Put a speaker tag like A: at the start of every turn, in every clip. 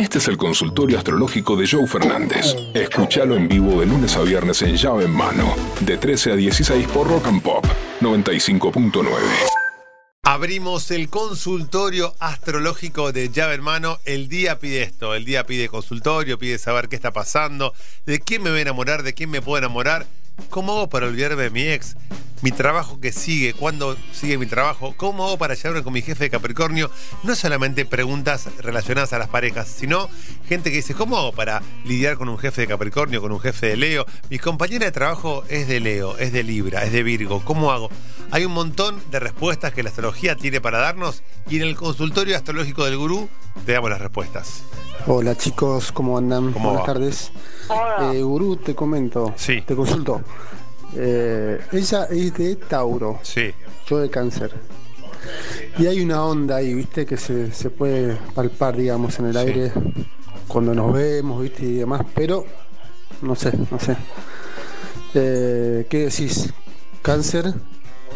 A: Este es el consultorio astrológico de Joe Fernández. Escúchalo en vivo de lunes a viernes en llave en mano, de 13 a 16 por Rock and Pop 95.9.
B: Abrimos el consultorio astrológico de llave en mano. El día pide esto, el día pide consultorio, pide saber qué está pasando, de quién me voy a enamorar, de quién me puedo enamorar, cómo hago para olvidarme de mi ex, mi trabajo que sigue, cuándo sigue mi trabajo, cómo hago para llevarme con mi jefe de Capricornio. No solamente preguntas relacionadas a las parejas, sino gente que dice, ¿cómo hago para lidiar con un jefe de Capricornio, con un jefe de Leo? Mi compañera de trabajo es de Leo, es de Libra, es de Virgo, ¿cómo hago? Hay un montón de respuestas que la astrología tiene para darnos y en el consultorio astrológico del gurú te damos las respuestas.
C: Hola chicos, ¿cómo andan?
B: ¿Cómo
C: Buenas
B: va?
C: tardes. Eh, Gurú, te comento,
B: Sí.
C: te consulto. Eh, ella es de Tauro,
B: Sí,
C: yo de Cáncer. Y hay una onda ahí, viste, que se, se puede palpar, digamos, en el
B: Sí.
C: aire cuando nos vemos, viste, y demás, pero no sé, no sé. Eh, ¿Qué decís? Cáncer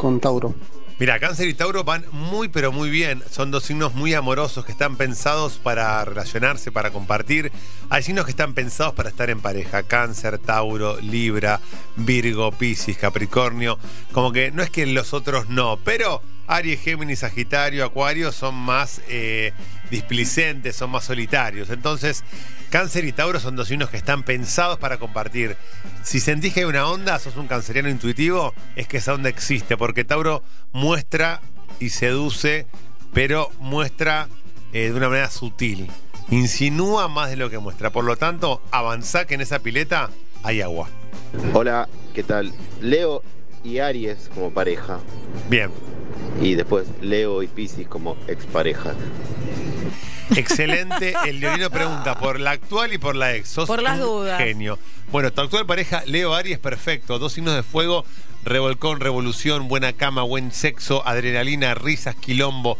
C: con Tauro.
B: Mira, Cáncer y Tauro van muy pero muy bien. Son dos signos muy amorosos que están pensados para relacionarse, para compartir. Hay signos que están pensados para estar en pareja. Cáncer, Tauro, Libra, Virgo, Piscis, Capricornio. Como que no es que los otros no, pero Aries, Géminis, Sagitario, Acuario son más eh, displicentes, son más solitarios. Entonces, Cáncer y Tauro son dos signos que están pensados para compartir. Si sentís que hay una onda, sos un canceriano intuitivo, es que esa onda existe, porque Tauro muestra y seduce, pero muestra eh, de una manera sutil. Insinúa más de lo que muestra. Por lo tanto, avanzá que en esa pileta hay agua.
D: Hola, ¿qué tal? Leo y Aries como pareja.
B: Bien.
D: Y después Leo y Piscis como expareja.
B: Excelente. El leonino pregunta por la actual y por la ex. Sos
E: Por las
B: un
E: dudas.
B: Genio. Bueno, tu actual pareja, Leo Aries, perfecto. Dos signos de fuego, revolcón, revolución, buena cama, buen sexo, adrenalina, risas, quilombo.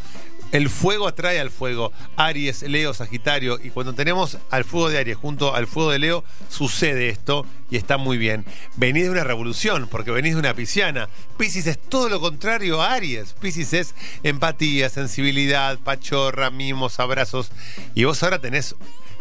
B: El fuego atrae al fuego. Aries, Leo, Sagitario. Y cuando tenemos al fuego de Aries junto al fuego de Leo, sucede esto y está muy bien. Venís de una revolución, porque venís de una pisciana. Piscis es todo lo contrario a Aries. Piscis es empatía, sensibilidad, pachorra, mimos, abrazos. Y vos ahora tenés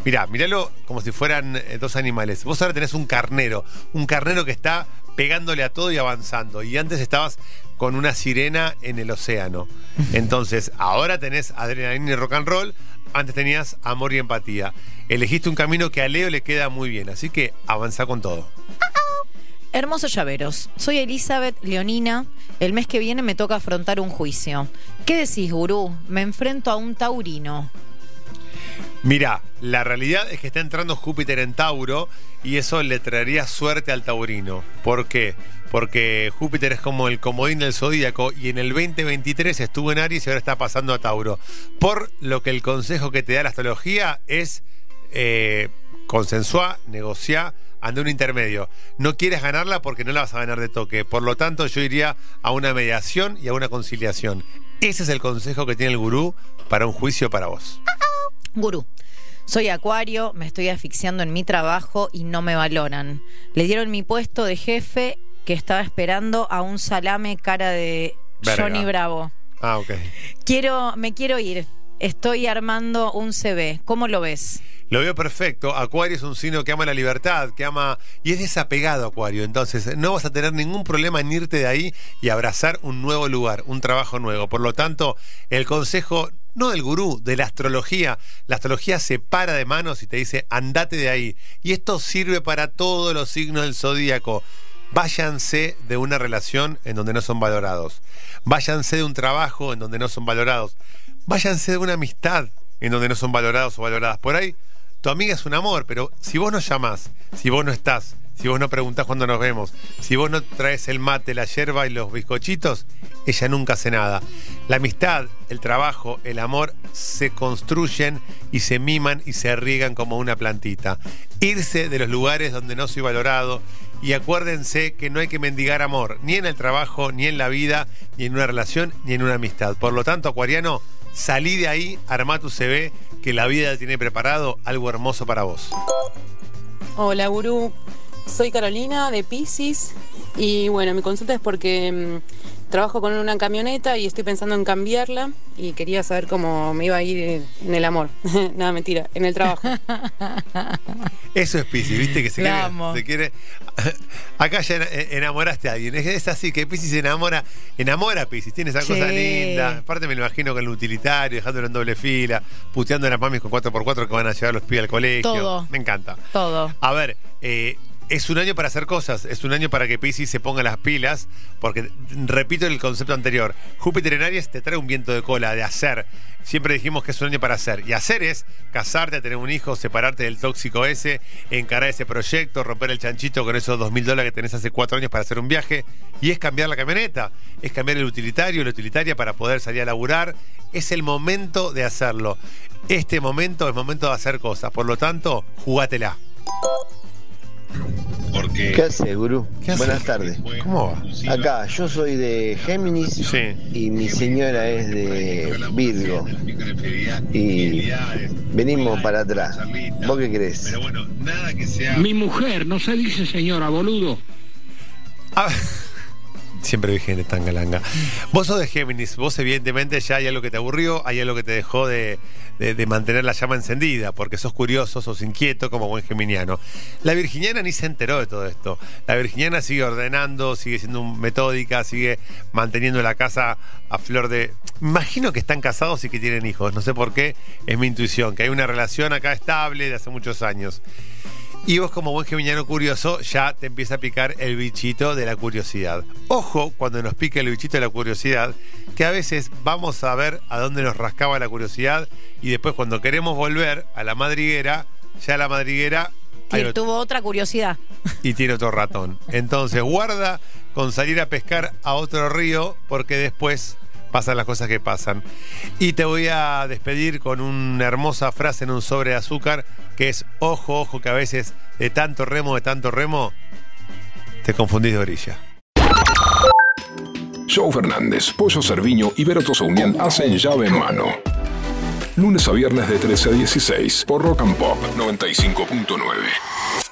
B: Mirá, míralo como si fueran eh, dos animales. Vos ahora tenés un carnero, un carnero que está pegándole a todo y avanzando. Y antes estabas con una sirena en el océano. Entonces, ahora tenés adrenalina y rock and roll. Antes tenías amor y empatía. Elegiste un camino que a Leo le queda muy bien. Así que avanzá con todo.
E: Hermosos llaveros. Soy Elizabeth Leonina. El mes que viene me toca afrontar un juicio. ¿Qué decís, gurú? Me enfrento a un taurino.
B: Mirá, la realidad es que está entrando Júpiter en Tauro y eso le traería suerte al taurino. ¿Por qué? Porque Júpiter es como el comodín del zodíaco y en el 2023 estuvo en Aries y ahora está pasando a Tauro. Por lo que el consejo que te da la astrología es eh, consensuar, negociar, un intermedio. No quieres ganarla porque no la vas a ganar de toque. Por lo tanto, yo iría a una mediación y a una conciliación. Ese es el consejo que tiene el gurú para un juicio para vos.
E: Gurú. Soy Acuario, me estoy asfixiando en mi trabajo y no me valoran. Le dieron mi puesto de jefe que estaba esperando a un salame cara de
B: Verga.
E: Johnny Bravo.
B: Ah, ok.
E: Quiero, me quiero ir. Estoy armando un CV. ¿Cómo lo ves?
B: Lo veo perfecto. Acuario es un signo que ama la libertad, que ama y es desapegado Acuario. Entonces no vas a tener ningún problema en irte de ahí y abrazar un nuevo lugar, un trabajo nuevo. Por lo tanto, el consejo no del gurú, de la astrología. La astrología se para de manos y te dice, andate de ahí. Y esto sirve para todos los signos del zodíaco. Váyanse de una relación en donde no son valorados. Váyanse de un trabajo en donde no son valorados. Váyanse de una amistad en donde no son valorados o valoradas. Por ahí, tu amiga es un amor, pero si vos no llamás, si vos no estás, si vos no preguntás cuándo nos vemos, si vos no traes el mate, la yerba y los bizcochitos, ella nunca hace nada. La amistad, el trabajo, el amor se construyen y se miman y se riegan como una plantita. Irse de los lugares donde no soy valorado y acuérdense que no hay que mendigar amor, ni en el trabajo, ni en la vida, ni en una relación, ni en una amistad. Por lo tanto, Acuariano, salí de ahí, armá tu CV, que la vida tiene preparado algo hermoso para vos.
F: Hola, gurú. Soy Carolina de Pisces y bueno, mi consulta es porque mm, trabajo con una camioneta y estoy pensando en cambiarla y quería saber cómo me iba a ir en el amor. Nada, mentira, en el trabajo.
B: Eso es Pisces, ¿viste? Que se
E: La
B: quiere,
E: amo.
B: se quiere- Acá ya en- enamoraste a alguien. Es, es así que Pisces se enamora. Enamora a Pisces. Tiene esa
E: Sí.
B: cosa linda. Aparte me lo imagino con el utilitario, dejándolo en doble fila, puteando a las mamis con 4x4 que van a llevar los pibes al colegio.
E: Todo.
B: Me encanta.
E: Todo.
B: A ver, eh, es un año para hacer cosas, es un año para que Pisces se ponga las pilas, porque repito el concepto anterior, Júpiter en Aries te trae un viento de cola, de hacer. Siempre dijimos que es un año para hacer. Y hacer es casarte, tener un hijo, separarte del tóxico ese, encarar ese proyecto, romper el chanchito con esos dos mil dólares que tenés hace cuatro años para hacer un viaje. Y es cambiar la camioneta, es cambiar el utilitario, la utilitaria para poder salir a laburar. Es el momento de hacerlo. Este momento es momento de hacer cosas. Por lo tanto, jugátela.
D: ¿Qué hace, gurú?
B: ¿Qué hace?
D: Buenas tardes.
B: ¿Cómo va?
D: Acá, yo soy de Géminis
B: Sí.
D: y mi señora es de Virgo. Y venimos para atrás. ¿Vos qué crees?
G: Mi mujer, no se dice señora, boludo.
B: Ah, Siempre vi gente tan galanga. Vos sos de Géminis, vos evidentemente ya hay algo que te aburrió, hay algo que te dejó de, de- mantener la llama encendida, porque sos curioso, sos inquieto como buen geminiano. La virginiana ni se enteró de todo esto. La virginiana sigue ordenando, sigue siendo metódica, sigue manteniendo la casa a flor de... Imagino que están casados y que tienen hijos, no sé por qué, es mi intuición, que hay una relación acá estable de hace muchos años. Y vos como buen geminiano curioso ya te empieza a picar el bichito de la curiosidad. Ojo cuando nos pique el bichito de la curiosidad, que a veces vamos a ver a dónde nos rascaba la curiosidad y después cuando queremos volver a la madriguera, ya la madriguera otro-
E: tuvo otra curiosidad.
B: y tiene otro ratón. Entonces guarda con salir a pescar a otro río porque después pasan las cosas que pasan. Y te voy a despedir con una hermosa frase en un sobre de azúcar que es, ojo, ojo, que a veces de tanto remo, de tanto remo, te confundís de orilla.
A: Joe Fernández, Pollo Cerviño y Vero Tosaunian hacen llave en mano. Lunes a viernes de 13 a 16 por Rock and Pop 95.9.